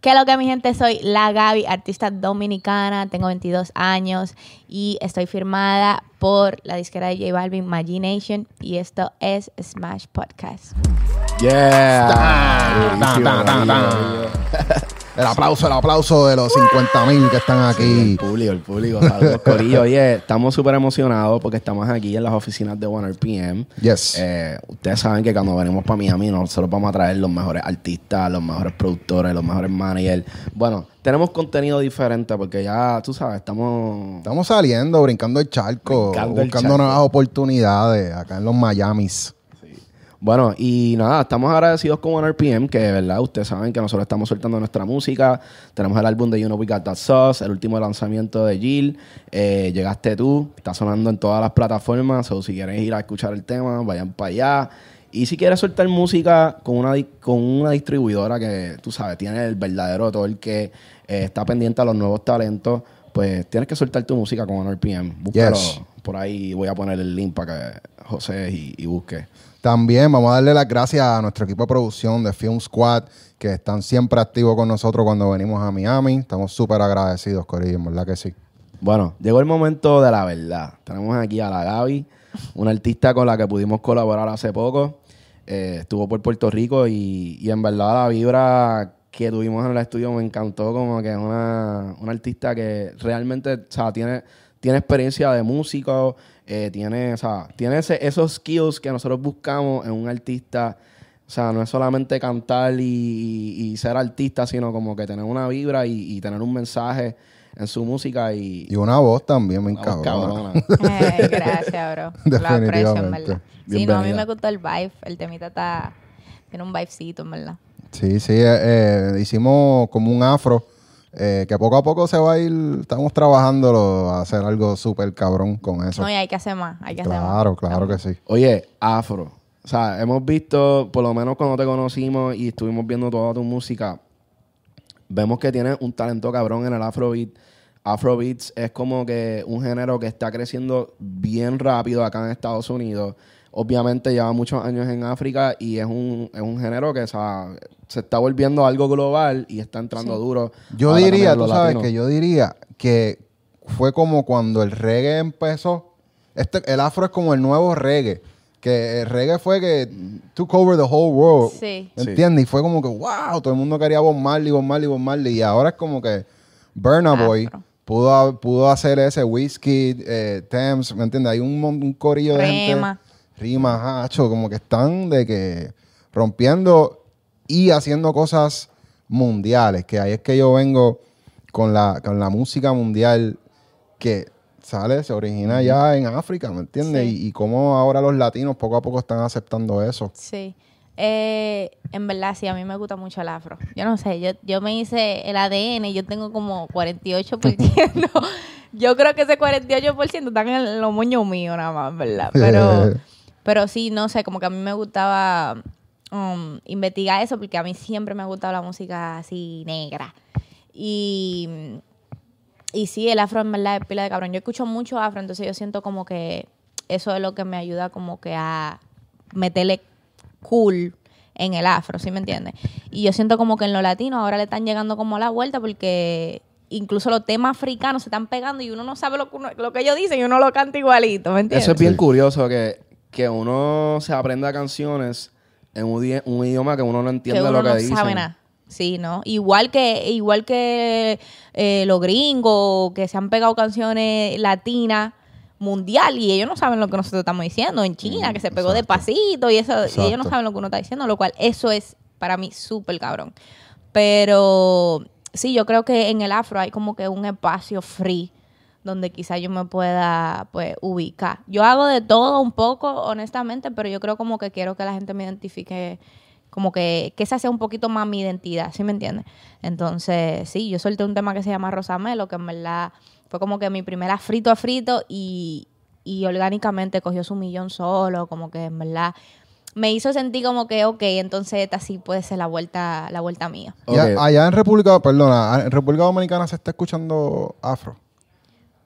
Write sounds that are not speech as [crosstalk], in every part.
¿Qué es lo que mi gente? Soy la Gaby, artista dominicana, tengo 22 años y estoy firmada por la disquera de J Balvin, Nation y esto es Smash Podcast. Yeah. El aplauso, el aplauso de los 50 mil que están aquí. El público, el público. Saludos, Corillo. Oye, estamos súper emocionados porque estamos aquí en las oficinas de 1RPM. Yes. Eh, ustedes saben que cuando venimos para Miami nosotros vamos a traer los mejores artistas, los mejores productores, los mejores managers. Bueno, tenemos contenido diferente porque ya, tú sabes, estamos... Estamos saliendo, brincando el charco, Brincando el buscando charco. nuevas oportunidades acá en los Miamis. Bueno, y nada, estamos agradecidos con 1RPM, que de verdad ustedes saben que nosotros estamos soltando nuestra música. Tenemos el álbum de You Know We Got That Sauce, el último lanzamiento de Jill. Eh, llegaste tú, está sonando en todas las plataformas. O si quieres ir a escuchar el tema, vayan para allá. Y si quieres soltar música con una, con una distribuidora que, tú sabes, tiene el verdadero todo el que eh, está pendiente a los nuevos talentos, pues tienes que soltar tu música con 1RPM. Búscalo Yes. por ahí. Voy a poner el link para que José y, y busque. También vamos a darle las gracias a nuestro equipo de producción de Film Squad, que están siempre activos con nosotros cuando venimos a Miami. Estamos súper agradecidos, Corillo, verdad que sí. Bueno, llegó el momento de la verdad. Tenemos aquí a la Gaby, una artista con la que pudimos colaborar hace poco. Eh, estuvo por Puerto Rico y, y en verdad la vibra que tuvimos en el estudio me encantó como que es una, una artista que realmente o sea, tiene, tiene experiencia de músico, eh, tiene, o sea, tiene ese- esos skills que nosotros buscamos en un artista. O sea, no es solamente cantar y, y- y ser artista, sino como que tener una vibra y, y tener un mensaje en su música y, Y una voz también, cabrona. [laughs] Eh, gracias, bro. Lo aprecio, en Definitivamente. verdad. Sí, no, a mí me gustó el vibe. El temita está... Tiene un vibecito, en verdad. Sí, sí, eh, eh, hicimos como un afro, eh, que poco a poco se va a ir, estamos trabajándolo a hacer algo súper cabrón con eso. No, y hay que hacer más. Hay que hacer más. Claro, claro que sí. Oye, Afro. O sea, hemos visto, por lo menos cuando te conocimos y estuvimos viendo toda tu música, vemos que tienes un talento cabrón en el Afrobeat. Afrobeats es como que un género que está creciendo bien rápido acá en Estados Unidos. Obviamente lleva muchos años en África y es un, es un género que o sea, se está volviendo algo global y está entrando Sí. duro. Yo diría, tú sabes latino. que yo diría que fue como cuando el reggae empezó. Este, el afro es como el nuevo reggae. Que el reggae fue que took over the whole world. Sí. ¿Entiendes? Y fue como que, wow, todo el mundo quería Bob Marley, Bob Marley, Bob Marley. Y ahora es como que Burna Boy Afro. pudo, pudo hacer ese Whiskey, eh, Thames, ¿me entiendes? Hay un, un corillo de gente. Rema. Rima, ajá, hacho, como que están de que rompiendo y haciendo cosas mundiales, que ahí es que yo vengo con la, con la música mundial que sale, se origina ya en África, ¿me entiendes? Sí. Y, y cómo ahora los latinos poco a poco están aceptando eso. Sí. Eh, en verdad, sí, a mí me gusta mucho el afro. Yo no sé, yo, yo me hice el ADN yo tengo como 48%. [laughs] yo creo que ese 48% están en los moños míos nada más, ¿verdad? Pero, [laughs] pero sí, no sé, como que a mí me gustaba um, investigar eso porque a mí siempre me ha gustado la música así negra. Y, y sí, el afro en verdad es pila de cabrón. Yo escucho mucho afro, entonces yo siento como que eso es lo que me ayuda como que a meterle cool en el afro, ¿sí me entiendes? Y yo siento como que en lo latino ahora le están llegando como a la vuelta porque incluso los temas africanos se están pegando y uno no sabe lo que, uno- lo que ellos dicen y uno lo canta igualito, ¿me entiendes? Eso es bien curioso, que, que uno se aprenda canciones en un, di- un idioma que uno no que entiende uno lo que no dicen. sabe nada. Sí, ¿no? Igual que, igual que eh, los gringos que se han pegado canciones latinas mundial y ellos no saben lo que nosotros estamos diciendo en China, que se pegó de pasito y eso, y ellos no Exacto. saben lo que uno está diciendo, lo cual eso es para mí súper cabrón. Pero sí, yo creo que en el afro hay como que un espacio free donde quizá yo me pueda pues ubicar. Yo hago de todo un poco, honestamente, pero yo creo como que quiero que la gente me identifique como que, que esa sea un poquito más mi identidad, ¿sí me entiendes? Entonces, sí, yo solté un tema que se llama Rosamelo, que en verdad fue como que mi primera frito a frito y, y orgánicamente cogió su millón solo, como que en verdad me hizo sentir como que, ok, entonces esta sí puede ser la vuelta, la vuelta mía. Allá en República, perdona, en República Dominicana se está escuchando afro.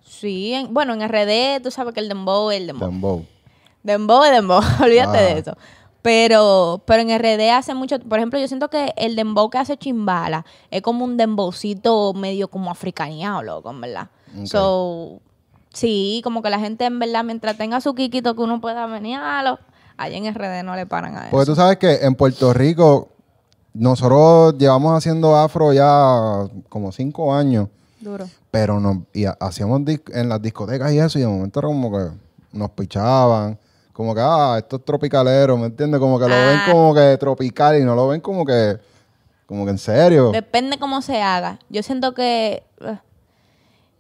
Sí, en- bueno, en RD tú sabes que el dembow es el dembow. Dembow. Dembow es dembow, [laughs] olvídate Ah. de eso. Pero, pero en RD hace mucho, por ejemplo, yo siento que el dembow que hace Chimbala es como un dembowcito medio como africaneado, loco, en verdad. So, sí, como que la gente en verdad, mientras tenga su quiquito que uno pueda menearlo, allá en RD no le paran a eso. Porque tú sabes que en Puerto Rico nosotros llevamos haciendo afro ya como cinco años, Duro. Pero nos, y ha- hacíamos en las discotecas y eso, y de momento era como que nos pichaban, como que, ah, esto es tropicalero, ¿me entiendes? Como que lo ven Ah. como que tropical y no lo ven como que, como que en serio. Depende cómo se haga. Yo siento que. eh,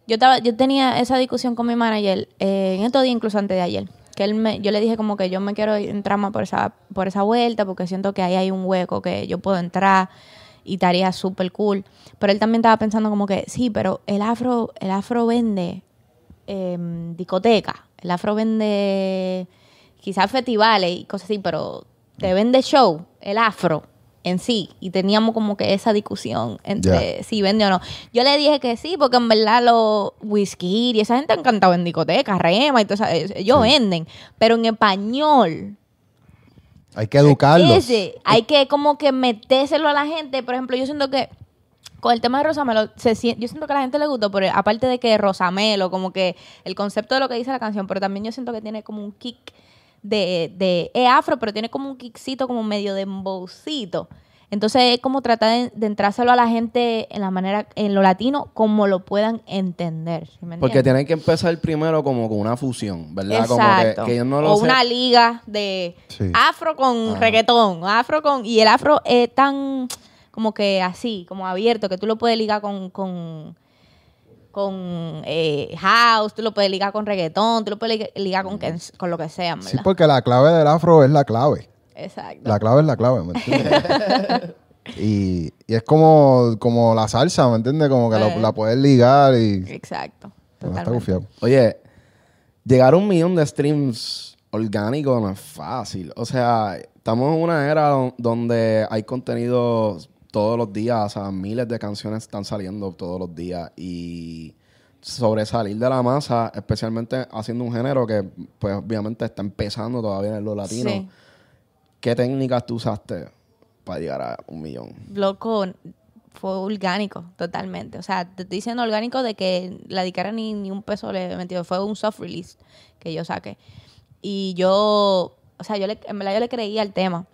Yo, estaba, yo tenía esa discusión con mi manager eh, en estos días, incluso antes de ayer. Que él me, yo le dije como que yo me quiero entrar más por esa, por esa vuelta porque siento que ahí hay un hueco que yo puedo entrar y estaría súper cool. Pero él también estaba pensando como que sí, pero el afro, el afro vende em, discoteca, el afro vende quizás festivales y cosas así, pero te vende show, el afro en sí. Y teníamos como que esa discusión entre si vende o no. Yo le dije que sí, porque en verdad los whisky y esa gente han cantado en discotecas, rema y todo eso, ellos venden. Pero en español, Hay que educarlos. ese, hay que como que metérselo a la gente. Por ejemplo, yo siento que con el tema de Rosamelo, se yo siento que a la gente le gustó, pero aparte de que Rosamelo, como que el concepto de lo que dice la canción, pero también yo siento que tiene como un kick de, de afro, pero tiene como un kickcito como medio de embocito. Entonces es como tratar de, de entrárselo a la gente en la manera, en lo latino, como lo puedan entender. ¿sí me Porque tienen que empezar primero como con una fusión, ¿verdad? Exacto. Como que, que ellos no lo o sé- una liga de Sí. afro con reggaetón, afro con... Y el afro es tan como que así, como abierto, que tú lo puedes ligar con... con con eh, house, tú lo puedes ligar con reggaetón, tú lo puedes ligar, con, que- con lo que sea, Sí, porque la clave del afro es la clave. Exacto. La clave es la clave, ¿me entiendes? [laughs] y, y es como, como la salsa, ¿me entiendes? Como que la, Eh. la puedes ligar y... Exacto. No, está. Oye, llegar a un millón de streams orgánicos no es fácil. O sea, estamos en una era don- donde hay contenido todos los días. O sea, miles de canciones están saliendo todos los días. Y sobresalir de la masa, especialmente haciendo un género que, pues, obviamente está empezando todavía en lo latino. Sí. ¿Qué técnicas tú usaste para llegar a un millón? Loco, fue orgánico, totalmente. O sea, te estoy diciendo orgánico de que la dicara ni, ni un peso le he metido. Fue un soft release que yo saqué. Y yo, o sea, yo le, en verdad yo le creía al tema.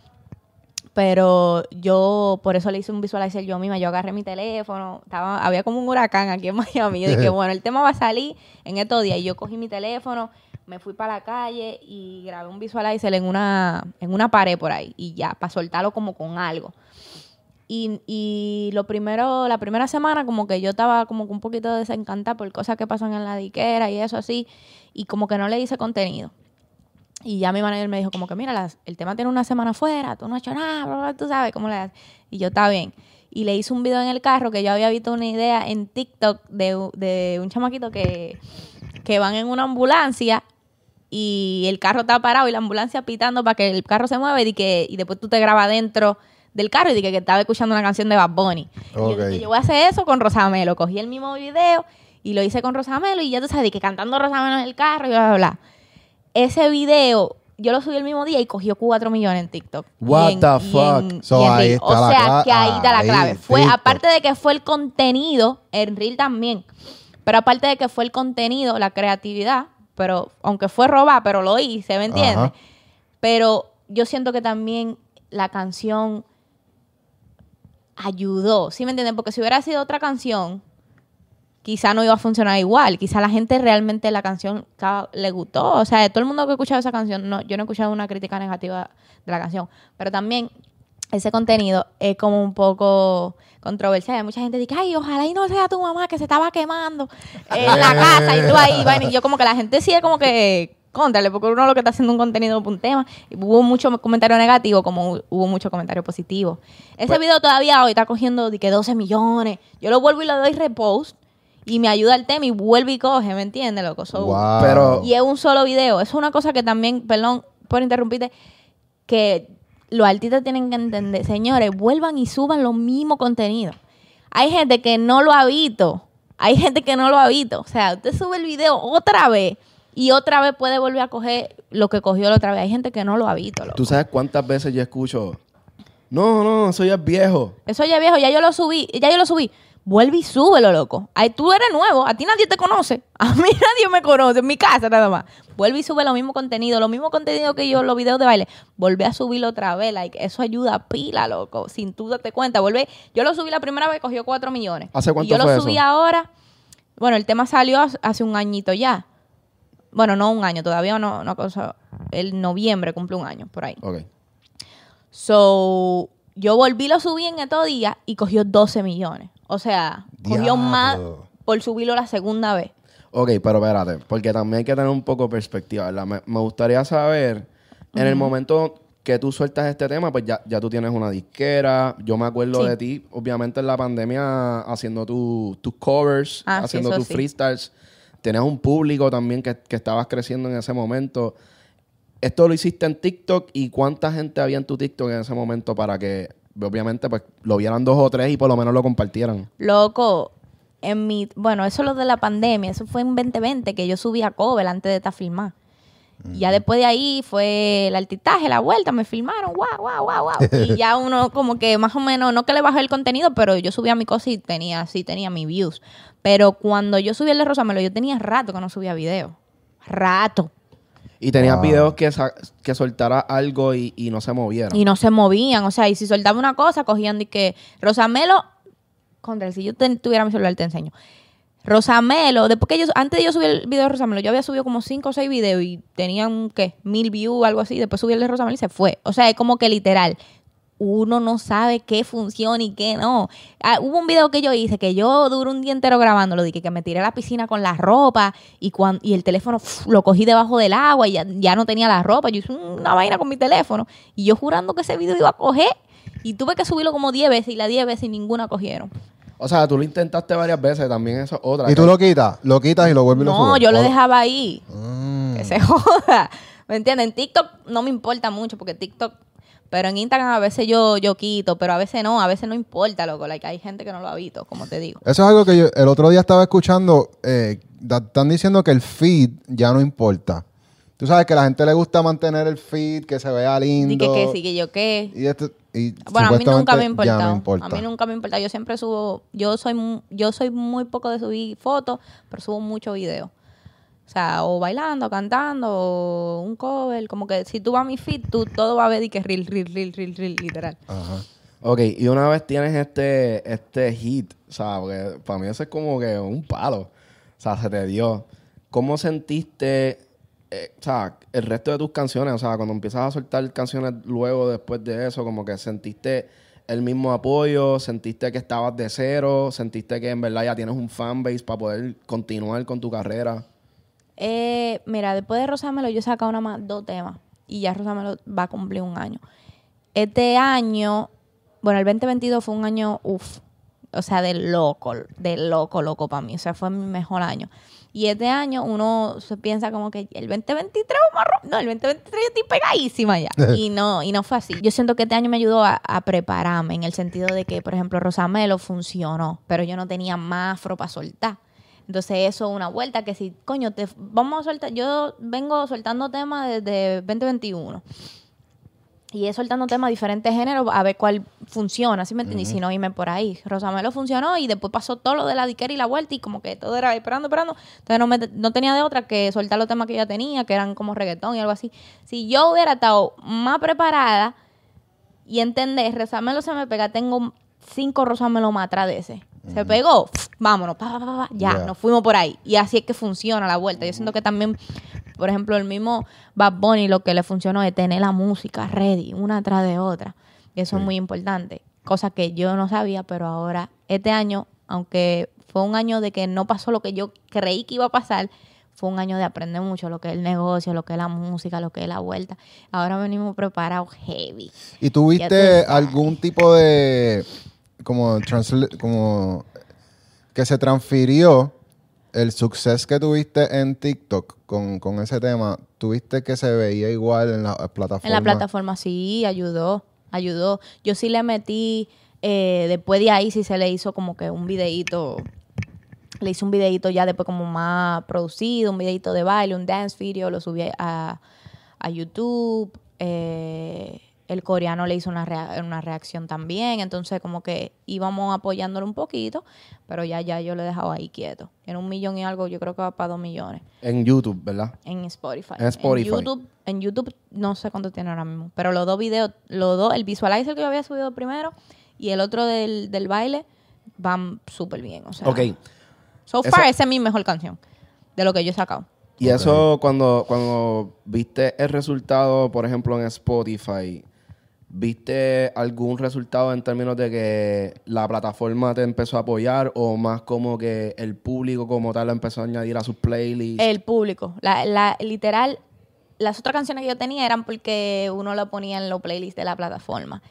Pero yo, por eso le hice un visualizer yo misma. Yo agarré mi teléfono. Estaba, había como un huracán aquí en [laughs] Miami. Yo dije, [laughs] bueno, el tema va a salir en estos días. Y yo cogí mi teléfono, me fui para la calle y grabé un visualizer en una, en una pared por ahí. Y ya, para soltarlo como con algo. Y, y lo primero, la primera semana como que yo estaba como que un poquito desencantada por cosas que pasan en la diquera y eso así, y como que no le hice contenido. Y ya mi manager me dijo como que, mira, el tema tiene una semana fuera, tú no has hecho nada, bla, bla, tú sabes cómo le haces. Y yo, está bien. Y le hice un video en el carro que yo había visto una idea en TikTok de un chamaquito que, que van en una ambulancia y el carro está parado y la ambulancia pitando para que el carro se mueva y, que, y después tú te grabas dentro del carro y dije que estaba escuchando una canción de Bad Bunny. Y yo dije, yo voy a hacer eso con Rosamelo. Cogí el mismo video y lo hice con Rosamelo y ya tú sabes, que cantando Rosamelo en el carro y bla, bla, bla. Ese video yo lo subí el mismo día y cogió 4 millones en TikTok. What en- the fuck? en- So, y en ahí Reel. está o sea, que ahí está la clave. Fue, TikTok. aparte de que fue el contenido, en Reel también. Pero aparte de que fue el contenido, la creatividad, pero aunque fue roba, pero lo hice, ¿me entiendes? Pero yo siento que también la canción ayudó, ¿sí me entienden? Porque si hubiera sido otra canción, quizá no iba a funcionar igual. Quizá la gente realmente la canción ca- le gustó. O sea, de todo el mundo que ha escuchado esa canción, no, yo no he escuchado una crítica negativa de la canción. Pero también ese contenido es como un poco controversial. Hay mucha gente que dice, ay, ojalá y no sea tu mamá que se estaba quemando en la casa y tú ahí. vaina". Y yo como que la gente sí es como que contrale, porque uno lo que está haciendo un contenido por un tema. Y hubo mucho comentario negativo como hu- hubo mucho comentario positivo. Ese Pues- video todavía hoy está cogiendo de que 12 millones. Yo lo vuelvo y le doy repost y me ayuda el tema y vuelve y coge, ¿me entiendes, loco? So, Wow. Pero- Y es un solo video. Eso es una cosa que también, perdón por interrumpirte, que los artistas tienen que entender. Señores, vuelvan y suban los mismos contenidos. Hay gente que no lo ha visto. Hay gente que no lo ha visto. O sea, usted sube el video otra vez y otra vez puede volver a coger lo que cogió la otra vez. Hay gente que no lo ha visto, loco. ¿Tú sabes cuántas veces yo escucho? No, no, eso ya es viejo. Eso ya es viejo, ya yo lo subí, ya yo lo subí. Vuelve y súbelo, loco. Ahí tú eres nuevo, a ti nadie te conoce. [laughs] A mí nadie me conoce, en mi casa nada más. Vuelve y sube lo mismo contenido, lo mismo contenido que yo, los videos de baile. Vuelve a subirlo otra vez, like, eso ayuda a pila, loco. Sin tú darte cuenta, vuelve. Yo lo subí la primera vez, cogió 4 millones. ¿Hace cuánto y yo fue lo subí eso? ahora. Bueno, el tema salió hace- hace un añito ya. Bueno, no un año, todavía no, no cosa. El noviembre cumple un año, por ahí. Ok. So, yo volví, lo subí en estos días y cogió 12 millones. O sea, cogió Diablo. más por subirlo la segunda vez. Ok, pero espérate, porque también hay que tener un poco de perspectiva, ¿verdad? Me, me gustaría saber, en el momento que tú sueltas este tema, pues ya, ya tú tienes una disquera. Yo me acuerdo Sí. de ti, obviamente en la pandemia, haciendo tu- tus covers, Ah, sí, haciendo eso tus sí. freestyles. Tenías un público también que, que estabas creciendo en ese momento. Esto lo hiciste en TikTok y cuánta gente había en tu TikTok en ese momento para que, obviamente, pues lo vieran dos o tres y por lo menos lo compartieran. Loco, en mi. Bueno, eso es lo de la pandemia. Eso fue en 2020 que yo subí a cover antes de estar filmar. Y Ya después de ahí fue el altitaje, la vuelta, me filmaron, guau, guau, guau, guau. Y [laughs] ya uno como que más o menos, no que le bajé el contenido, pero yo subía mi cosa y tenía, sí tenía mis views. Pero cuando yo subí el de Rosamelo, yo tenía rato que no subía video. Rato. Y tenías Wow. videos que, sa- que soltara algo y, y no se movieran. Y no se movían. O sea, y si soltaba una cosa, cogían de que Rosamelo. Contra, si yo ten- tuviera mi celular, te enseño. Rosamelo, después que yo, antes de yo subir el video de Rosamelo, yo había subido como cinco o seis videos y tenían, ¿qué? Mil views, algo así. Después subí el de Rosamelo y se fue. O sea, es como que literal, uno no sabe qué funciona y qué no. Ah, hubo un video que yo hice que yo duré un día entero grabándolo, de que, me tiré a la piscina con la ropa y, cuan- y el teléfono uf, lo cogí debajo del agua y ya, ya no tenía la ropa. Yo hice una vaina con mi teléfono y yo jurando que ese video iba a coger y tuve que subirlo como 10 veces y las 10 veces y ninguna cogieron. O sea, tú lo intentaste varias veces, también eso es otra. Y tú lo quitas, lo quitas y lo vuelves y lo No, yo lo dejaba ahí. Mm. Que se [laughs] joda. ¿Me entienden? En TikTok no me importa mucho porque TikTok. Pero en Instagram a veces yo, yo quito, pero a veces no, a veces no importa, loco. Like, hay gente que no lo ha visto, como te digo. Eso es algo que yo el otro día estaba escuchando. eh, da- están diciendo que el feed ya no importa. Tú sabes que a la gente le gusta mantener el feed, que se vea lindo. Di que qué, sí, que yo qué. Y esto- y Bueno, a mí nunca me ha importado. importa. A mí nunca me importa. Yo siempre subo, yo soy, yo soy muy poco de subir fotos, pero subo mucho video. O sea, o bailando, cantando, o un cover. Como que si tú vas a mi feed, tú todo va a ver y que reel, reel, reel, reel, reel, literal. Ajá. Ok, y una vez tienes este, este hit, o sea, porque para mí eso es como que un palo. O sea, se te dio. ¿Cómo sentiste, eh, o sea, el resto de tus canciones? O sea, cuando empiezas a soltar canciones luego, después de eso, como que sentiste el mismo apoyo, sentiste que estabas de cero, sentiste que en verdad ya tienes un fanbase para poder continuar con tu carrera. Eh, mira, después de Rosamelo yo he sacado nada más dos temas y ya Rosamelo va a cumplir un año. Este año, bueno, el 2022 fue un año, uff, o sea, de loco, de loco, loco para mí. O sea, fue mi mejor año. Y este año uno se piensa como que el 2023 vamos a rom- No, el 2023 yo estoy pegadísima ya. [laughs] Y no, y no fue así. Yo siento que este año me ayudó a, a prepararme en el sentido de que, por ejemplo, Rosamelo funcionó, pero yo no tenía más afro para soltar. Entonces eso es una vuelta que si, coño, te vamos a soltar, yo vengo soltando temas desde 2021. Y es soltando temas de diferentes géneros a ver cuál funciona, ¿sí me entiendes? Y si no, irme por ahí. Rosamelo funcionó y después pasó todo lo de la diquera y la vuelta y como que todo era esperando, esperando. Entonces no, me, no tenía de otra que soltar los temas que ya tenía, que eran como reggaetón y algo así. Si yo hubiera estado más preparada y entender, Rosamelo se me pega, tengo cinco Rosamelo más atrás de ese. Se pegó, vámonos, pa, pa, pa, pa, ya, nos fuimos por ahí. Y así es que funciona la vuelta. Yo siento que también, por ejemplo, el mismo Bad Bunny lo que le funcionó es tener la música ready, una atrás de otra. Y eso es muy importante. Cosa que yo no sabía, pero ahora, este año, aunque fue un año de que no pasó lo que yo creí que iba a pasar, fue un año de aprender mucho lo que es el negocio, lo que es la música, lo que es la vuelta. Ahora venimos preparados heavy. ¿Y tuviste algún tipo de como como que se transfirió el suceso que tuviste en TikTok con, con ese tema? ¿Tuviste que se veía igual en la plataforma? En la plataforma sí, ayudó, ayudó. Yo sí le metí, eh, después de ahí sí se le hizo como que un videíto, le hice un videíto ya después como más producido, un videíto de baile, un dance video, lo subí a, a YouTube. eh, el coreano le hizo una, rea- una reacción también. Entonces, como que íbamos apoyándolo un poquito, pero ya, ya yo lo he dejado ahí quieto. Era un millón y algo, yo creo que va para dos millones En YouTube, ¿verdad? en Spotify. En Spotify. YouTube, en YouTube no sé cuánto tiene ahora mismo, pero los dos videos, los dos, el visualizer que yo había subido primero y el otro del, del baile van súper bien. O sea, Ok. so Esa- far esa es mi mejor canción de lo que yo he sacado. Y eso cuando, cuando viste el resultado, por ejemplo, en Spotify, ¿viste algún resultado en términos de que la plataforma te empezó a apoyar o más como que el público como tal lo empezó a añadir a sus playlists? El público, la, literal, las otras canciones que yo tenía eran porque uno lo ponía en los playlists de la plataforma.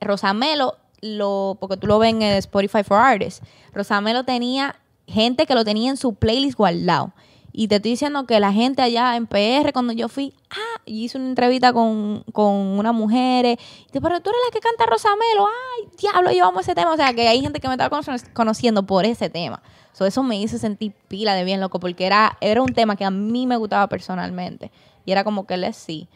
Rosamelo, lo, porque tú lo ves en Spotify for Artists, Rosamelo tenía gente que lo tenía en su playlist guardado. Y te estoy diciendo que la gente allá en PR, cuando yo fui, ah, y hice una entrevista con, con una mujer, y te, pero tú eres la que canta Rosamelo, ay, diablo, amo ese tema. O sea, que hay gente que me estaba cono- conociendo por ese tema. So, eso me hizo sentir pila de bien loco, porque era, era un tema que a mí me gustaba personalmente. Y era como que les sí.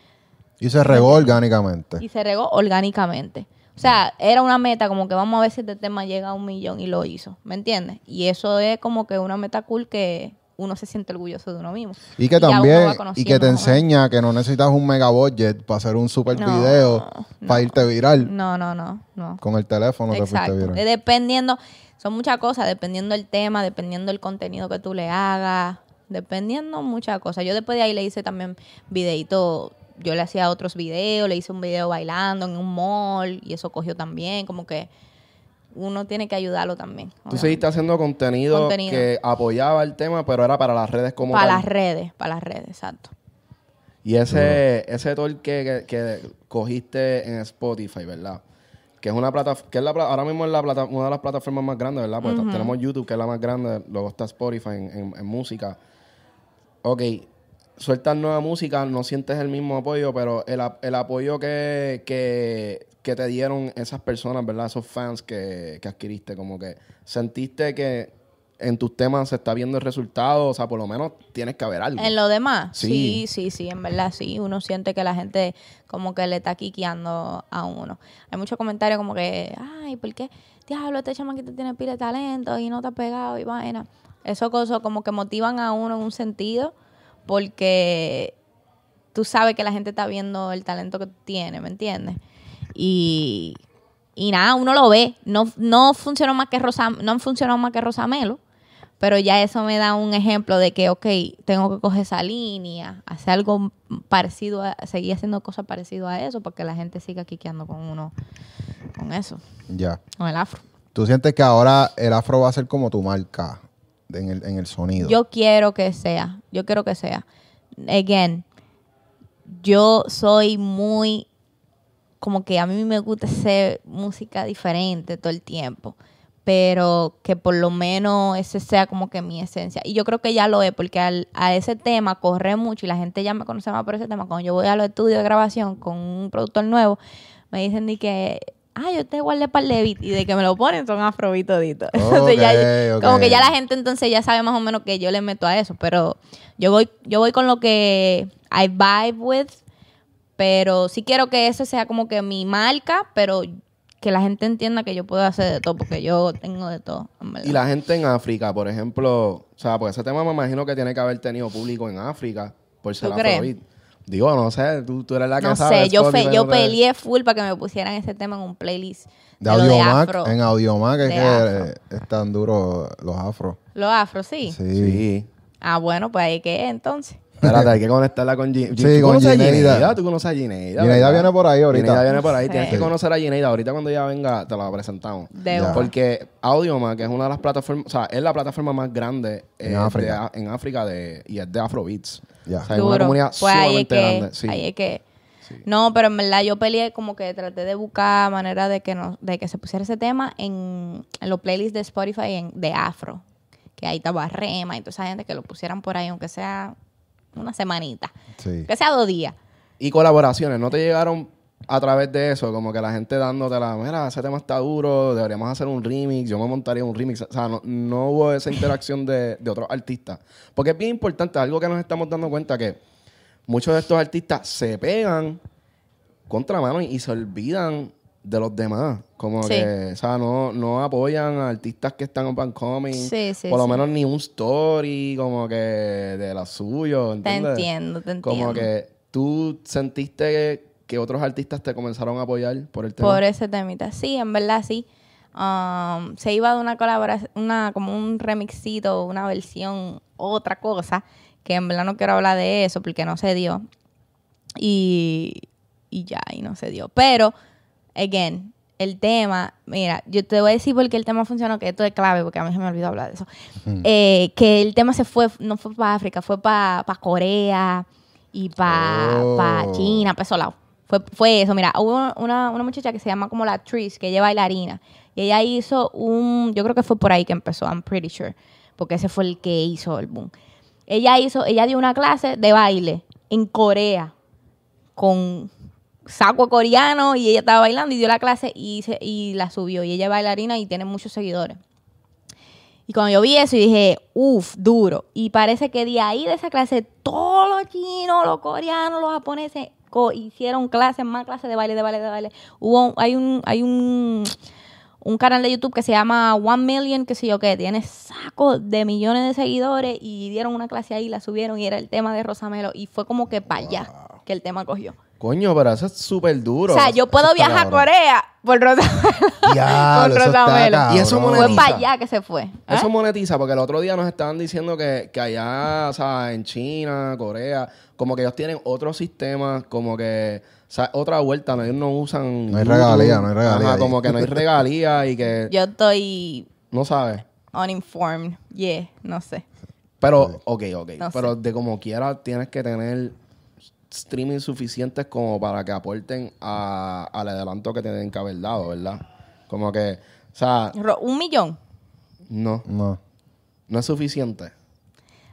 Y se regó orgánicamente. Y se regó orgánicamente. O sea, era una meta como que vamos a ver si este tema llega a un millón y lo hizo. ¿Me entiendes? Y eso es como que una meta cool que uno se siente orgulloso de uno mismo. Y que también, y que te enseña que no necesitas un mega budget para hacer un super No, video para irte viral. No, no, no, no. Con el teléfono te Exacto. fuiste viral. Dependiendo, son muchas cosas, dependiendo del tema, dependiendo del contenido que tú le hagas, dependiendo muchas cosas. Yo después de ahí le hice también videito, yo le hacía otros videos, le hice un video bailando en un mall y eso cogió también, como que uno tiene que ayudarlo también. Tú seguiste haciendo contenido, Contenido. que apoyaba el tema, pero era para las redes como Para tal. las redes, para las redes, exacto. Y ese, ese tour que, que, cogiste en Spotify, ¿verdad? Que es una plataforma, que es la, ahora mismo es la plata- una de las plataformas más grandes, ¿verdad? Porque tenemos YouTube, que es la más grande, luego está Spotify en, en- en música. Ok, sueltas nueva música, no sientes el mismo apoyo, pero el, el apoyo que, que, que te dieron esas personas, ¿verdad? Esos fans que, que adquiriste, como que sentiste que en tus temas se está viendo el resultado, o sea, por lo menos tienes que haber algo. En lo demás, Sí. sí, sí, sí, en verdad sí. Uno siente que la gente como que le está quiqueando a uno. Hay muchos comentarios como que, ay, ¿por qué? Diablo, este chamaquito tiene pila de talento y no te ha pegado y vaina. Eso cosas como que motivan a uno en un sentido porque tú sabes que la gente está viendo el talento que tú tienes, ¿me entiendes? Y, y nada, uno lo ve. No, no funcionó más que Rosa, no han funcionado más que Rosamelo. Pero ya eso me da un ejemplo de que, ok, tengo que coger esa línea, hacer algo parecido, a, seguir haciendo cosas parecidas a eso, porque la gente siga quiqueando con uno, con eso, Ya. con el afro. ¿Tú sientes que ahora el afro va a ser como tu marca en el, en el sonido? Yo quiero que sea, yo quiero que sea. Again, yo soy muy, como que a mí me gusta hacer música diferente todo el tiempo, pero que por lo menos ese sea como que mi esencia. Y yo creo que ya lo es, porque al- a ese tema corre mucho y la gente ya me conoce más por ese tema. Cuando yo voy a los estudios de grabación con un productor nuevo, me dicen de que, ah, yo te guardé para el y de que me lo ponen son afrobeat toditos. [laughs] Entonces ya- Ok, como que ya la gente entonces ya sabe más o menos que yo le meto a eso, pero yo voy, yo voy con lo que I vibe with, pero sí quiero que ese sea como que mi marca, pero que la gente entienda que yo puedo hacer de todo, porque yo tengo de todo. en verdad. Y la gente en África, por ejemplo, o sea, pues ese tema me imagino que tiene que haber tenido público en África por ser ¿Tú crees? afrobeat. Digo, no sé, tú, tú eres la que no sabe. sé, yo, fe- yo no peleé full para que me pusieran ese tema en un playlist De de, de Audiomac, afro. en Audiomac es De que afro. están duros los afros. Los afro, sí. Sí. Sí. Ah, bueno, pues ahí que es, entonces. Espérate, hay que conectarla con Gin- Sí, ¿Tú con conoces a Gineida. Gineida? ¿Tú conoces a Gineida? Gineida viene por ahí ahorita. Gineida viene por ahí. Sí. Tienes que conocer a Gineida. Ahorita cuando ella venga, te la presentamos. De Ya. una. Porque Audiomac, que es una de las plataformas, o sea, es la plataforma más grande eh, En África. de- en África de, y es de Afrobeats. Ya. O sea, es una Duro. comunidad Pues ahí es sumamente que, grande. Sí. ahí es que. No, pero en verdad yo peleé como que traté de buscar manera de que no, de que se pusiera ese tema en, en los playlists de Spotify en- de Afro. Que ahí estaba Rema y toda esa gente que lo pusieran por ahí, aunque sea una semanita. Sí. Que sea dos días. Y colaboraciones, ¿no te llegaron a través de eso? Como que la gente dándote la, mira, ese tema está duro, deberíamos hacer un remix, yo me montaría un remix. O sea, no, no hubo esa interacción de, de otros artistas. Porque es bien importante, algo que nos estamos dando cuenta que muchos de estos artistas se pegan contra mano y se olvidan de los demás. Como Sí. que, o sea, no, no apoyan a artistas que están and coming. Sí, sí, Por lo menos ni un story como que de la suyo, Te ¿entiendes? entiendo, te entiendo. Como que tú sentiste que otros artistas te comenzaron a apoyar por el tema. Por ese temita. Sí, en verdad sí. Um, se iba de una colaboración, una, como un remixito, una versión, otra cosa, que en verdad no quiero hablar de eso porque no se dio. Y, y ya, y no se dio. Pero, again, el tema, mira, yo te voy a decir por qué el tema funcionó, que esto es clave, porque a mí se me olvidó hablar de eso. Eh, que el tema se fue, no fue para África, fue para Corea y para Oh. China, para esos lados. Fue, fue eso, mira, hubo una, una muchacha que se llama como la Tris, que ella es bailarina. Y ella hizo un, yo creo que fue por ahí que empezó, I'm pretty sure, porque ese fue el que hizo el boom. Ella hizo, ella dio una clase de baile en Corea con saco coreano y ella estaba bailando y dio la clase y, se- y la subió. Y ella es bailarina y tiene muchos seguidores. Y cuando yo vi eso, y dije, uff, duro. Y parece que de ahí de esa clase, todos los chinos, los coreanos, los japoneses hicieron clases, más clases de baile, de baile, de baile. Hubo, hay un, hay un, un canal de YouTube que se llama One Million, que sé yo qué, tiene saco de millones de seguidores y dieron una clase ahí, la subieron y era el tema de Rosamelo. Y fue como que para allá que el tema cogió. Coño, pero eso es súper duro. O sea, yo puedo viajar a. Corea por Rosamelo. [laughs] Eso está Rosamelo. Y eso Fue monetiza. para allá que se fue. ¿eh? Eso monetiza, porque el otro día nos estaban diciendo que, que allá, o sea, en China, Corea, como que ellos tienen otro sistema, como que, o sea, otra vuelta, no, ellos no usan. No hay regalía, no hay regalía Ajá, como que no hay regalía y que Yo estoy no sabes. uninformed. Yeah, no sé. Pero, ok, ok. No pero de como quiera tienes que tener streaming suficientes como para que aporten a- al adelanto que tienen que haber dado, ¿verdad? Como que, o sea, Ro- Un millón. no, No. no es suficiente.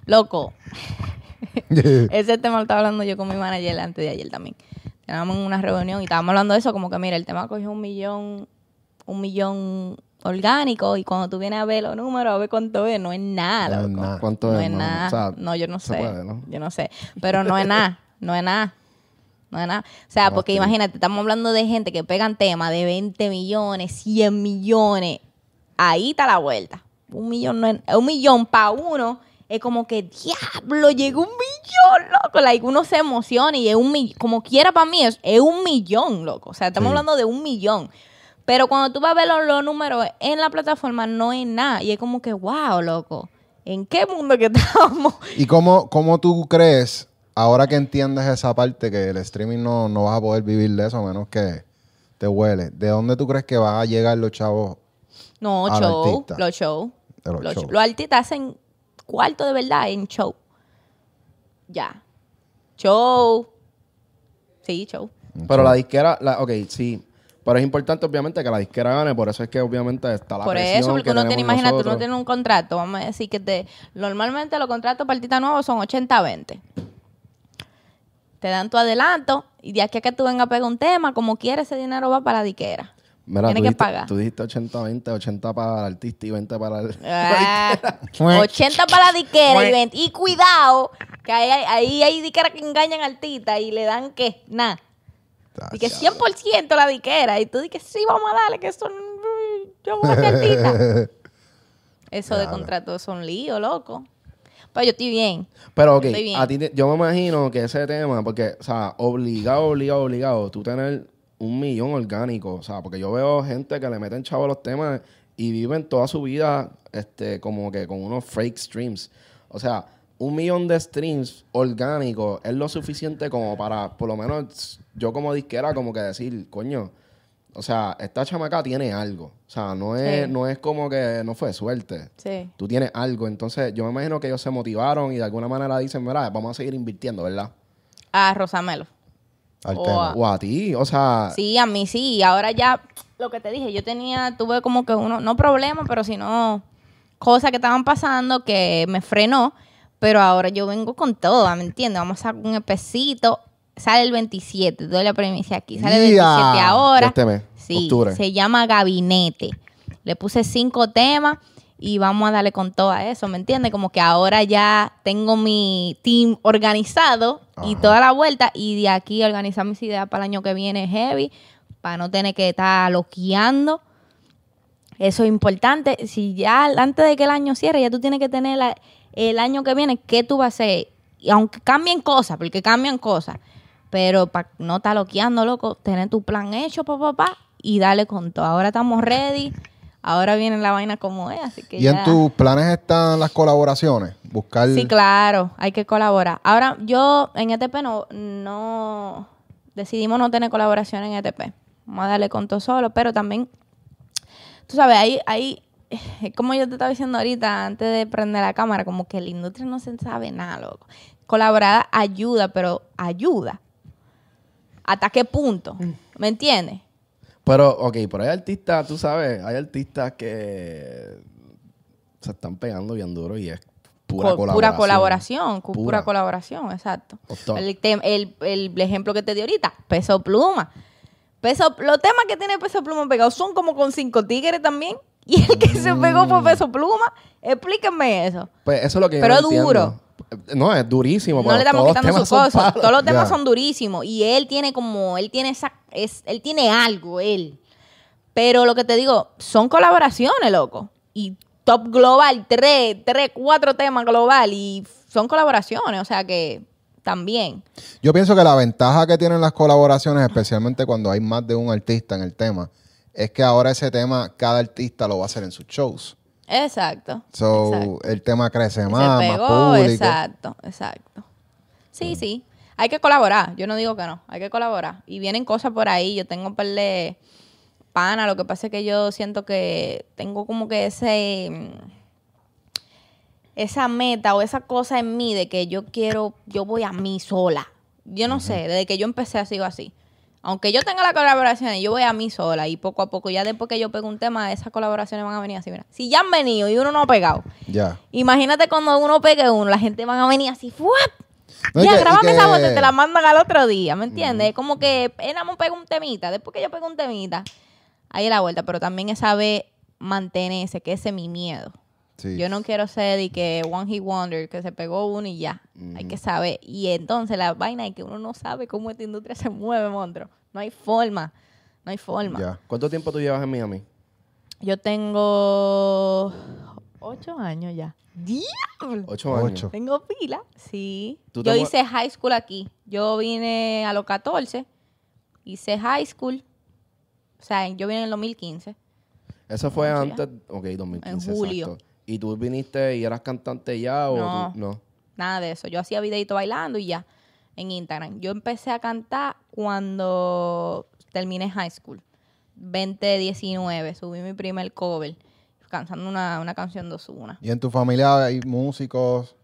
Loco. [laughs] Ese tema lo estaba hablando yo con mi manager antes de ayer también. Estábamos en una reunión y estábamos hablando de eso, como que mira, el tema cogió un millón, un millón orgánico y cuando tú vienes a ver los números, a ver cuánto es, no es nada, No es loco. nada. ¿Cuánto no es, es nada. O sea, no, yo no sé. puede, ¿no? Yo no sé. Pero no es nada. No es nada. No es nada. O sea, porque imagínate, estamos hablando de gente que pegan temas de 20 millones, 100 millones. Ahí está la vuelta. Un millón, no es- un millón para uno es como que, diablo, llegó un millón, loco. Like, uno se emociona y es un millón. Como quiera para mí, es, es un millón, loco. O sea, estamos Sí. hablando de un millón. Pero cuando tú vas a ver los, los números en la plataforma, no es nada. Y es como que, wow, loco. ¿En qué mundo que [laughs] estamos? ¿Y cómo, cómo tú crees, ahora que entiendes esa parte, que el streaming no, no vas a poder vivir de eso a menos que te huele? ¿De dónde tú crees que van a llegar los chavos? No, show. Los shows. Los show. Los artistas hacen cuarto de verdad en show. Ya. Show. Sí, show. Pero la disquera, la, ok, sí. Pero es importante, obviamente, que la disquera gane. Por eso es que, obviamente, está la Por presión eso, porque que uno tiene, imagínate, uno tiene un contrato. Vamos a decir que te, normalmente los contratos para artistas nuevos son 80-20. Te dan tu adelanto y de aquí a que tú vengas a pegar un tema, como quieres, ese dinero va para la disquera. Mira, Tiene tú que dijiste- pagar. Tú dijiste 80-20, 80 para el artista y 20 para el... Ah, [laughs] 80 para la disquera y 20. Y cuidado, que ahí hay, ahí hay disqueras que engañan al artista y le dan que nada. Y que 100% la disquera. Y tú dices, sí, vamos a darle, que son. Yo voy a ser artista. [laughs] Eso de contratos son líos, loco. Pero yo estoy bien. Pero ok, bien. a ti te- yo me imagino que ese tema, porque, o sea, obligado, obligado, obligado, tú tener un millón orgánico, o sea, porque yo veo gente que le meten chavo a los temas y viven toda su vida este, como que con unos fake streams. O sea, un millón de streams orgánicos es lo suficiente como para, por lo menos, yo como disquera, como que decir, coño, o sea, esta chamaca tiene algo. O sea, no es, Sí. no es como que no fue suerte Sí. tú tienes algo. Entonces, yo me imagino que ellos se motivaron y de alguna manera dicen, mira, vamos a seguir invirtiendo, ¿verdad? A Rosamelo. Al O tema. a- O a ti, o sea, Sí, a mí sí. Ahora ya, lo que te dije, yo tenía, tuve como que uno, no problemas, pero sino cosas que estaban pasando que me frenó. Pero ahora yo vengo con todo, ¿me entiendes? Vamos a sacar un especito. Sale el 27, doy la premisa aquí. Sale el Ya. 27 ahora. Este mes, Sí, octubre. se llama Gabinete. Le puse cinco temas y vamos a darle con todo a eso, ¿me entiendes? Como que ahora ya tengo mi team organizado y toda la vuelta y de aquí organizar mis ideas para el año que viene heavy, para no tener que estar loqueando. Eso es importante. Si ya antes de que el año cierre, ya tú tienes que tener la- el año que viene, ¿qué tú vas a hacer? Y aunque cambien cosas, porque cambian cosas, pero para no estar loqueando, loco, tener tu plan hecho, papá, papá, y darle con todo. Ahora estamos ready. Ahora viene la vaina como es, así que ¿Y ya. en tus planes están las colaboraciones? Buscar... Sí, claro, hay que colaborar. Ahora, yo en ETP no, no decidimos no tener colaboración en ETP. Vamos a darle con todo solo, pero también, tú sabes, ahí, ahí, es como yo te estaba diciendo ahorita, antes de prender la cámara, como que la industria no se sabe nada, loco. Colaborar ayuda, pero ayuda. ¿Hasta qué punto? ¿Me entiendes? Pero, ok, pero hay artistas, tú sabes, hay artistas que se están pegando bien duro y es pura Co- colaboración. Pura colaboración, pura, Pura. colaboración, exacto. El, tem- el- el ejemplo que te di ahorita, peso pluma. Peso, los temas que tiene peso pluma pegados son como con cinco tigres también. Y el que se pegó Mm. por peso pluma, explíquenme eso. Pues eso es lo que yo Pero no es duro. No, es durísimo. No le estamos todos los quitando temas su son cosa. Todos los temas son durísimos. Y él tiene como, él tiene esa, es, él tiene algo, él. Pero lo que te digo, son colaboraciones, loco. Y top global, tres, tres, cuatro temas global. Y son colaboraciones, o sea que también. Yo pienso que la ventaja que tienen las colaboraciones, especialmente cuando hay más de un artista en el tema, es que ahora ese tema cada artista lo va a hacer en sus shows. Exacto. So, exacto. el tema crece más, se más pegó, público. exacto, exacto. Sí, sí. Hay que colaborar. Yo no digo que no. Hay que colaborar. Y vienen cosas por ahí. Yo tengo un par de pana. Lo que pasa es que yo siento que tengo como que ese mm, esa meta o esa cosa en mí de que yo quiero, yo voy a mí sola. Yo no sé, desde que yo empecé ha sido así. Aunque yo tenga la colaboración, yo voy a mí sola y poco a poco, ya después que yo pego un tema, esas colaboraciones van a venir así. Mira, si ya han venido y uno no ha pegado, Ya. Imagínate cuando uno pegue uno, la gente van a venir así, ¡fuap! No, ya, grábame esa y te la mandan al otro día, ¿me entiendes? Como que más pega un temita, después que yo pego un temita, ahí es la vuelta, pero también es saber mantenerse, que ese es mi miedo. Sí. Yo no quiero ser de que One Hit Wonder, que se pegó uno y ya. Hay que saber. Y entonces la vaina es que uno no sabe cómo esta industria se mueve, monstruo. No hay forma. No hay forma. Ya. ¿Cuánto tiempo tú llevas en Miami? Yo tengo ocho años ya. ¡Diablo! Ocho años. Ocho. Tengo pila, sí. ¿Tú te Yo hice high school aquí. Yo vine a los 14. Hice high school. O sea, yo vine en el 2015. Eso fue Ocho ya. antes, ok, 2015. En julio. exacto. ¿Y tú viniste y eras cantante ya o No. tú- no? Nada de eso. Yo hacía videito bailando y ya. En Instagram. Yo empecé a cantar cuando terminé high school. 2019. Subí mi primer cover. Cantando una, una canción de Ozuna. ¿Y en tu familia hay músicos?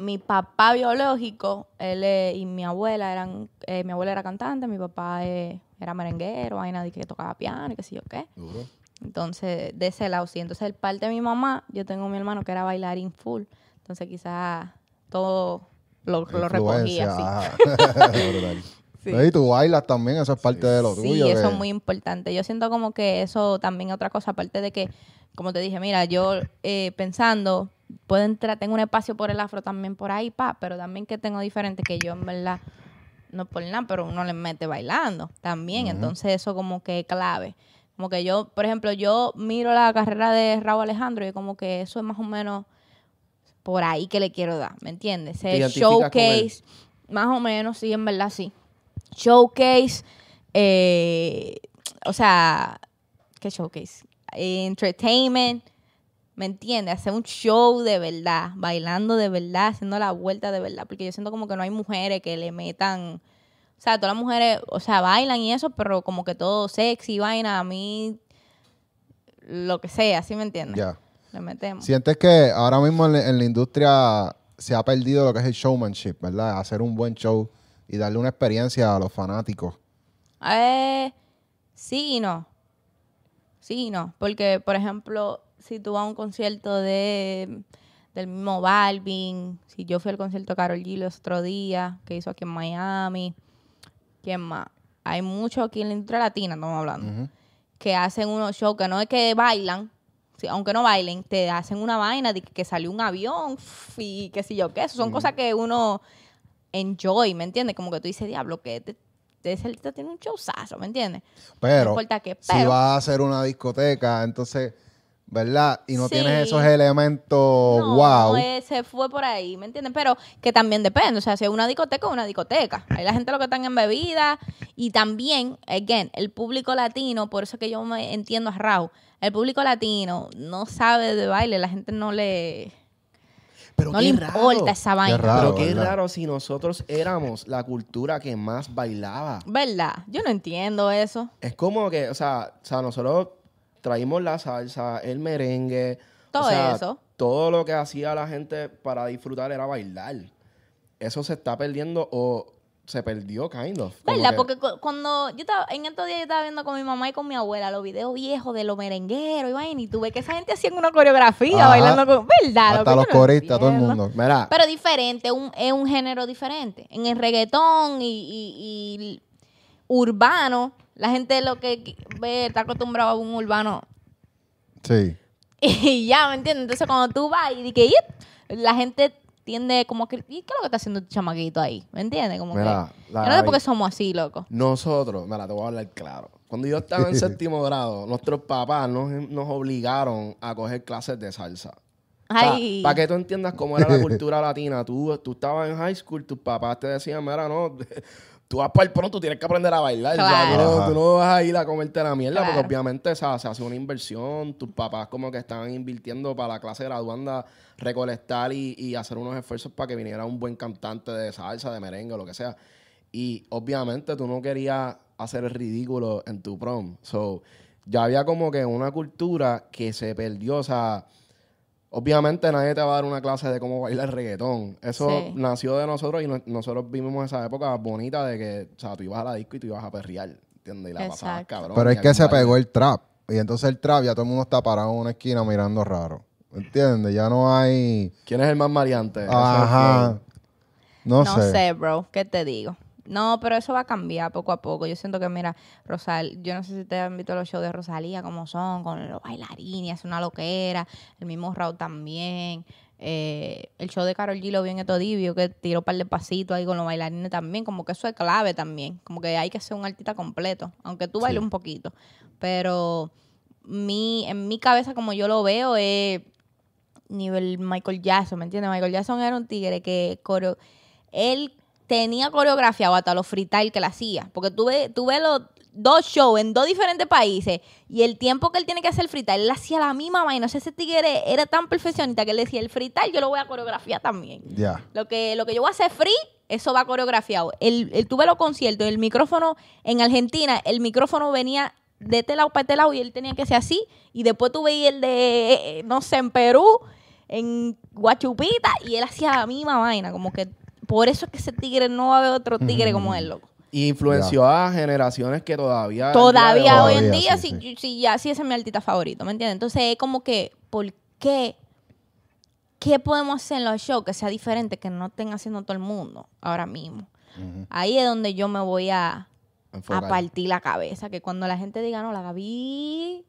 mi papá biológico él eh, y mi abuela eran eh, mi abuela era cantante mi papá eh, era merenguero vaina de que tocaba piano y qué sé yo qué Duro. Entonces de ese lado sí entonces el parte de mi mamá yo tengo mi hermano que era bailarín full entonces quizás todo lo, lo recogía así. [laughs] Sí. Y tú bailas también, eso es parte de lo Sí, tuyo. eso que- es muy importante. Yo siento como que eso también es otra cosa, aparte de que, como te dije, mira, yo eh, pensando, puedo entrar, tengo un espacio por el afro también por ahí, pa, pero también que tengo diferente, que yo en verdad, no por nada, pero uno le mete bailando también, entonces eso como que es clave. Como que yo, por ejemplo, yo miro la carrera de Raúl Alejandro y como que eso es más o menos por ahí que le quiero dar, ¿me entiendes? Showcase, más o menos, sí, en verdad sí. Showcase, eh, o sea, ¿qué showcase? Entertainment, ¿me entiendes? Hacer un show de verdad, bailando de verdad, haciendo la vuelta de verdad, porque yo siento como que no hay mujeres que le metan, o sea, todas las mujeres, o sea, bailan y eso, pero como que todo sexy, vaina, a mí, lo que sea, ¿sí me entiendes? Ya. Le metemos. Sientes que ahora mismo en, la- en la industria se ha perdido lo que es el showmanship, ¿verdad? Hacer un buen show y darle una experiencia a los fanáticos. Eh, sí y no. Sí y no. Porque, por ejemplo, si tú vas a un concierto de del mismo Balvin, si yo fui al concierto de Carol G los otro día, que hizo aquí en Miami, ¿quién más? Hay muchos aquí en la industria latina, estamos hablando, que hacen unos shows que no es que bailan, aunque no bailen, te hacen una vaina de que, salió un avión y qué sé yo qué. Eso son cosas que uno enjoy, ¿me entiendes? Como que tú dices, diablo, que te, te, ese artista tiene un showzazo, ¿me entiendes? Pero, No importa qué, si pero- vas a hacer una discoteca, entonces, ¿verdad? Y no Sí. tienes esos elementos, No, wow. eh, se fue por ahí, ¿me entienden? Pero que también depende, o sea, si es una discoteca es una discoteca. Hay la gente lo que están en bebida y también, again, el público latino, por eso es que yo me entiendo a Raúl, el público latino no sabe de baile, la gente no le, Pero no qué le raro. importa esa vaina. raro. Pero qué ¿verdad? raro si nosotros éramos la cultura que más bailaba. ¿Verdad? Yo no entiendo eso. Es como que, o sea, o sea, nosotros traímos la salsa, el merengue. Todo o sea, eso. Todo lo que hacía la gente para disfrutar era bailar. Eso se está perdiendo o se perdió, kind of. ¿Verdad? que- Porque cu- cuando yo estaba, en estos días yo estaba viendo con mi mamá y con mi abuela los videos viejos de los merengueros y vaina, y tuve que esa gente hacía una coreografía Ajá. bailando con. ¿Verdad? Hasta los no coristas, todo el mundo. Mira, Pero diferente, un, es un género diferente. En el reggaetón y, y- y urbano, la gente lo que ve está acostumbrado a un urbano Sí. [laughs] y ya, ¿me entiendes? Entonces cuando tú vas y "Yip", la gente tiende como que, ¿y qué es lo que está haciendo este chamaquito ahí? ¿Me entiendes? Como Mira, que, la yo no sé por qué somos así, loco. nosotros, mira, te voy a hablar claro. Cuando yo estaba en [laughs] séptimo grado, nuestros papás nos, nos obligaron a coger clases de salsa. Ay. Para que tú entiendas cómo era la [laughs] cultura latina, tú, tú estabas en high school, tus papás te decían, mira, no, tú vas para el pronto, tú tienes que aprender a bailar. o sea, Claro. tú, no, Ajá. tú no vas a ir a comerte la mierda, porque obviamente o sea, se hace una inversión, tus papás como que estaban invirtiendo para la clase graduanda, recolectar y, y hacer unos esfuerzos para que viniera un buen cantante de salsa, de merengue, lo que sea. Y obviamente tú no querías hacer el ridículo en tu prom. So, ya había como que una cultura que se perdió, o sea... Obviamente nadie te va a dar una clase de cómo bailar reggaetón. Eso Sí. nació de nosotros y no- nosotros vivimos esa época bonita de que, o sea, tú ibas a la disco y tú ibas a perrear, ¿entiendes? Y la pasabas cabrón. Pero es que se baile. pegó el trap. Y entonces el trap ya todo el mundo está parado en una esquina mirando raro. ¿Entiendes? Ya no hay... ¿Quién es el más el Ajá. No, No, sé. sé. bro. ¿Qué te digo? No, pero eso va a cambiar poco a poco. Yo siento que, mira, Rosal, yo no sé si ustedes han visto los shows de Rosalía, como son, con los bailarines, es una loquera. El mismo Raúl también. Eh, el show de Carol G lo vi en Etodivio, que tiró un par de pasitos ahí con los bailarines también. Como que eso es clave también. Como que hay que ser un artista completo, aunque tú bailes un poquito. Pero mi, en mi cabeza, como yo lo veo, es nivel Michael Jackson, ¿me entiendes? Michael Jackson era un tigre que coreo- él tenía coreografiado hasta los freestyle que él hacía. Porque tú ves los dos shows en dos diferentes países y el tiempo que él tiene que hacer el freestyle, él hacía la misma vaina. O sea, ese tigre era tan perfeccionista que él decía, el freestyle yo lo voy a coreografiar también. Ya. Lo que, lo que yo voy a hacer free, eso va coreografiado. El, el, tuve los conciertos, el micrófono en Argentina, el micrófono venía de este lado para este lado y él tenía que ser así. Y después tuve el de, eh, no sé, en Perú, en Guachupita, y él hacía la misma vaina. Como que por eso es que ese tigre no va a haber otro tigre como él, loco. Y influenció a generaciones que todavía... Todavía hoy en día, sí, sí, sí, ya sí ese es mi artista favorito, ¿me entiendes? Entonces es como que, ¿por qué? ¿Qué podemos hacer en los shows que sea diferente que no estén haciendo todo el mundo ahora mismo? Ahí es donde yo me voy a, Enfocar. a partir la cabeza, que cuando la gente diga, no, la Gaby,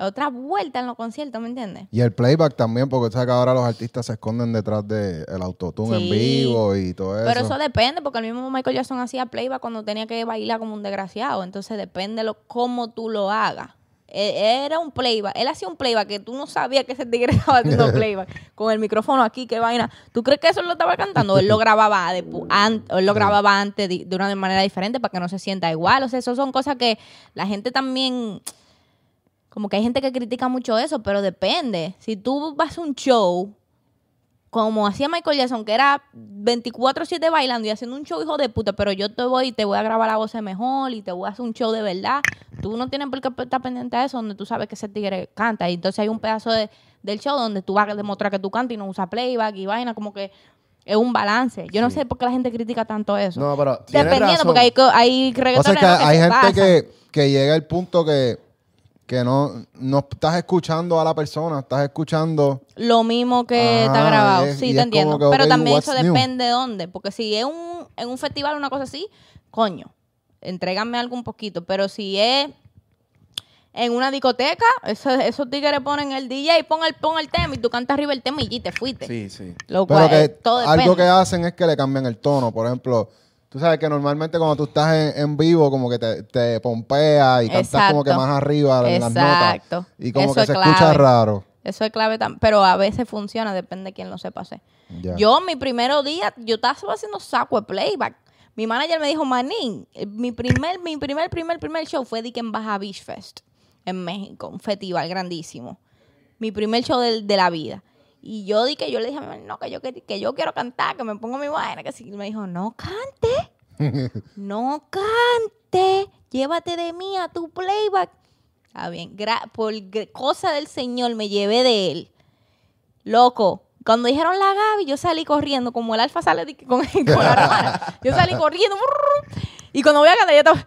otra vuelta en los conciertos, ¿me entiendes? Y el playback también, porque sabes que ahora los artistas se esconden detrás del el autotune en vivo y todo eso. Pero eso depende, porque el mismo Michael Jackson hacía playback cuando tenía que bailar como un desgraciado. Entonces depende lo cómo tú lo hagas. E- Era un playback. Él hacía un playback que tú no sabías que ese tigre [laughs] estaba haciendo [laughs] playback. con el micrófono aquí, qué vaina. ¿Tú crees que eso lo estaba cantando? Él lo [laughs] grababa, él lo grababa antes de, de una manera diferente para que no se sienta igual. O sea, eso son cosas que la gente también... Como que hay gente que critica mucho eso, pero depende. Si tú vas a un show como hacía Michael Jackson, que era 24-7 bailando y haciendo un show hijo de puta, pero yo te voy y te voy a grabar la voz mejor y te voy a hacer un show de verdad. Tú no tienes por qué estar pendiente de eso, donde tú sabes que ese tigre canta. Y entonces hay un pedazo de- del show donde tú vas a demostrar que tú cantas y no usas playback y vaina, como que es un balance. Yo no sé por qué la gente critica tanto eso. No, pero Dependiendo, razón. porque hay, hay o sea reggaetoneros que que hay gente que llega al punto que, que no, no estás escuchando a la persona, estás escuchando... Lo mismo que está grabado. es- sí, te entiendo. Pero también eso new? depende de dónde. Porque si es un, en un festival una cosa así, coño, entrégame algo un poquito. Pero si es en una discoteca, eso- esos tigres ponen el DJ, pon el, pon el tema y tú cantas arriba el tema y te fuiste. Sí, sí. Lo Pero cual, que todo algo que hacen es que le cambian el tono. Por ejemplo, tú sabes que normalmente cuando tú estás en, en vivo, como que te, te pompea y cantas como que más arriba en las notas. Exacto. Y como Eso que es se clave. escucha raro. Eso es clave también. Pero a veces funciona, depende de quién lo sepa hacer. Yo, mi primer día, yo estaba haciendo saco de playback. Mi manager me dijo, Manín, eh, mi primer, mi primer, primer, primer show fue de que en Baja Beach Fest, en México, un festival grandísimo. Mi primer show del- de, la vida. Y yo di que yo le dije a mi mamá, no, que yo, que, que yo quiero cantar, que me pongo mi vaina, que sí. Y me dijo, no cante, [laughs] no cante, llévate de mí a tu playback. Está bien, gra- por cosa del Señor me llevé de él. Loco, cuando dijeron la Gaby, yo salí corriendo, como el alfa sale con, [laughs] con la [laughs] hermana. Yo salí corriendo. y cuando voy a cantar, yo estaba.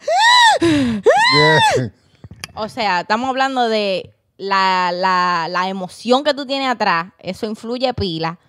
O sea, estamos hablando de la, la, la emoción que tú tienes atrás. Eso influye pila.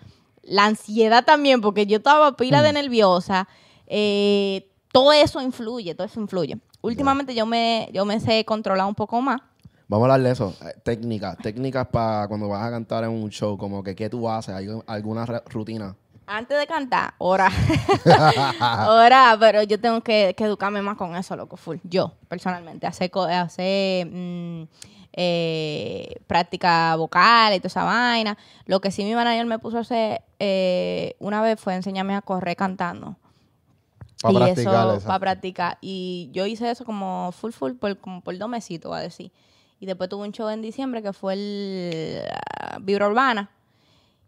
La ansiedad también, porque yo estaba pila de nerviosa. Eh, todo eso influye, todo eso influye. Últimamente yo me, yo me sé controlar un poco más. Vamos a hablar de eso. Eh, técnicas. Técnicas para cuando vas a cantar en un show. Como que, ¿qué tú haces? ¿Hay alguna rutina? Antes de cantar, ora. [laughs] ora, pero yo tengo que, que educarme más con eso, loco, full. Yo, personalmente. Hacer, hacer mm, eh, práctica vocal y toda esa vaina. Lo que sí mi manager me puso a hacer eh, una vez fue enseñarme a correr cantando. Para y practicar eso, para practicar. Y yo hice eso como full, full, por, como por dos mesitos, a decir. Y después tuve un show en diciembre que fue el ah, Vibra Urbana.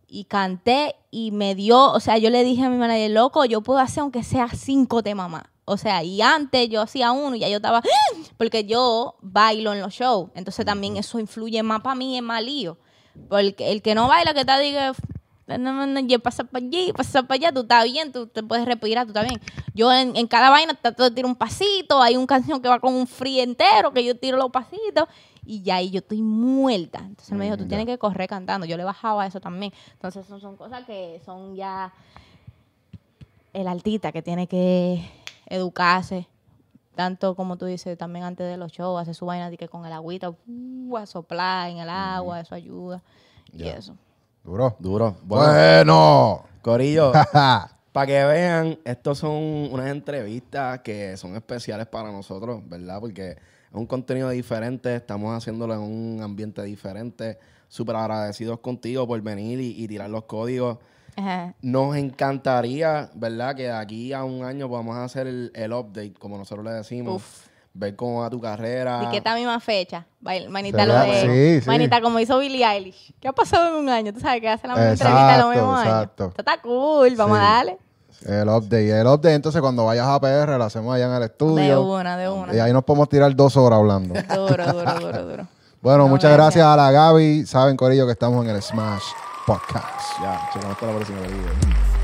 Y canté y me dio, o sea, yo le dije a mi manager, loco, yo puedo hacer aunque sea cinco temas más. O sea, y antes yo hacía uno y ya yo estaba, [gasps] porque yo bailo en los shows. Entonces también eso influye más para mí, es más lío. Porque el que no baila, que está, diga, no, no, no, ya pasa para allí, pasa para allá, tú estás bien, tú te puedes respirar, tú estás bien. Yo en, en cada vaina trato de tirar un pasito, hay una canción que va con un free entero, que yo tiro los pasitos, y ya ahí yo estoy muerta. Entonces él me dijo, tú tienes que correr cantando. Yo le bajaba eso también. Entonces son, son cosas que son ya el artista que tiene que educarse. Tanto como tú dices, también antes de los shows, hacer su vaina de que con el agüita, uh, a soplar en el agua, eso ayuda. Y eso. Duro. Duro. Bueno, Bueno. Corillo, [laughs] para que vean, estos son unas entrevistas que son especiales para nosotros, ¿verdad? Porque es un contenido diferente, estamos haciéndolo en un ambiente diferente. Súper agradecidos contigo por venir y, y tirar los códigos. Ajá. Nos encantaría, ¿verdad? Que de aquí a un año podamos hacer el, el update, como nosotros le decimos. Uf. Ver cómo va tu carrera. ¿Y qué esta misma fecha? Manita, lo de. sí, sí. Manita, como hizo Billie Eilish. ¿Qué ha pasado en un año? Tú sabes que hace la misma Exacto, entrevista en los mismos exacto. años. Esto está cool, vamos Sí. a darle. El update. El update, entonces, cuando vayas a PR, lo hacemos allá en el De estudio. una, de una. Y ahí nos podemos tirar dos horas hablando. Duro, duro, duro, duro. Bueno, No, muchas gracias. gracias a la Gaby. Saben, Corillo, que estamos en el Smash Podcast. Ya, checamos hasta la próxima.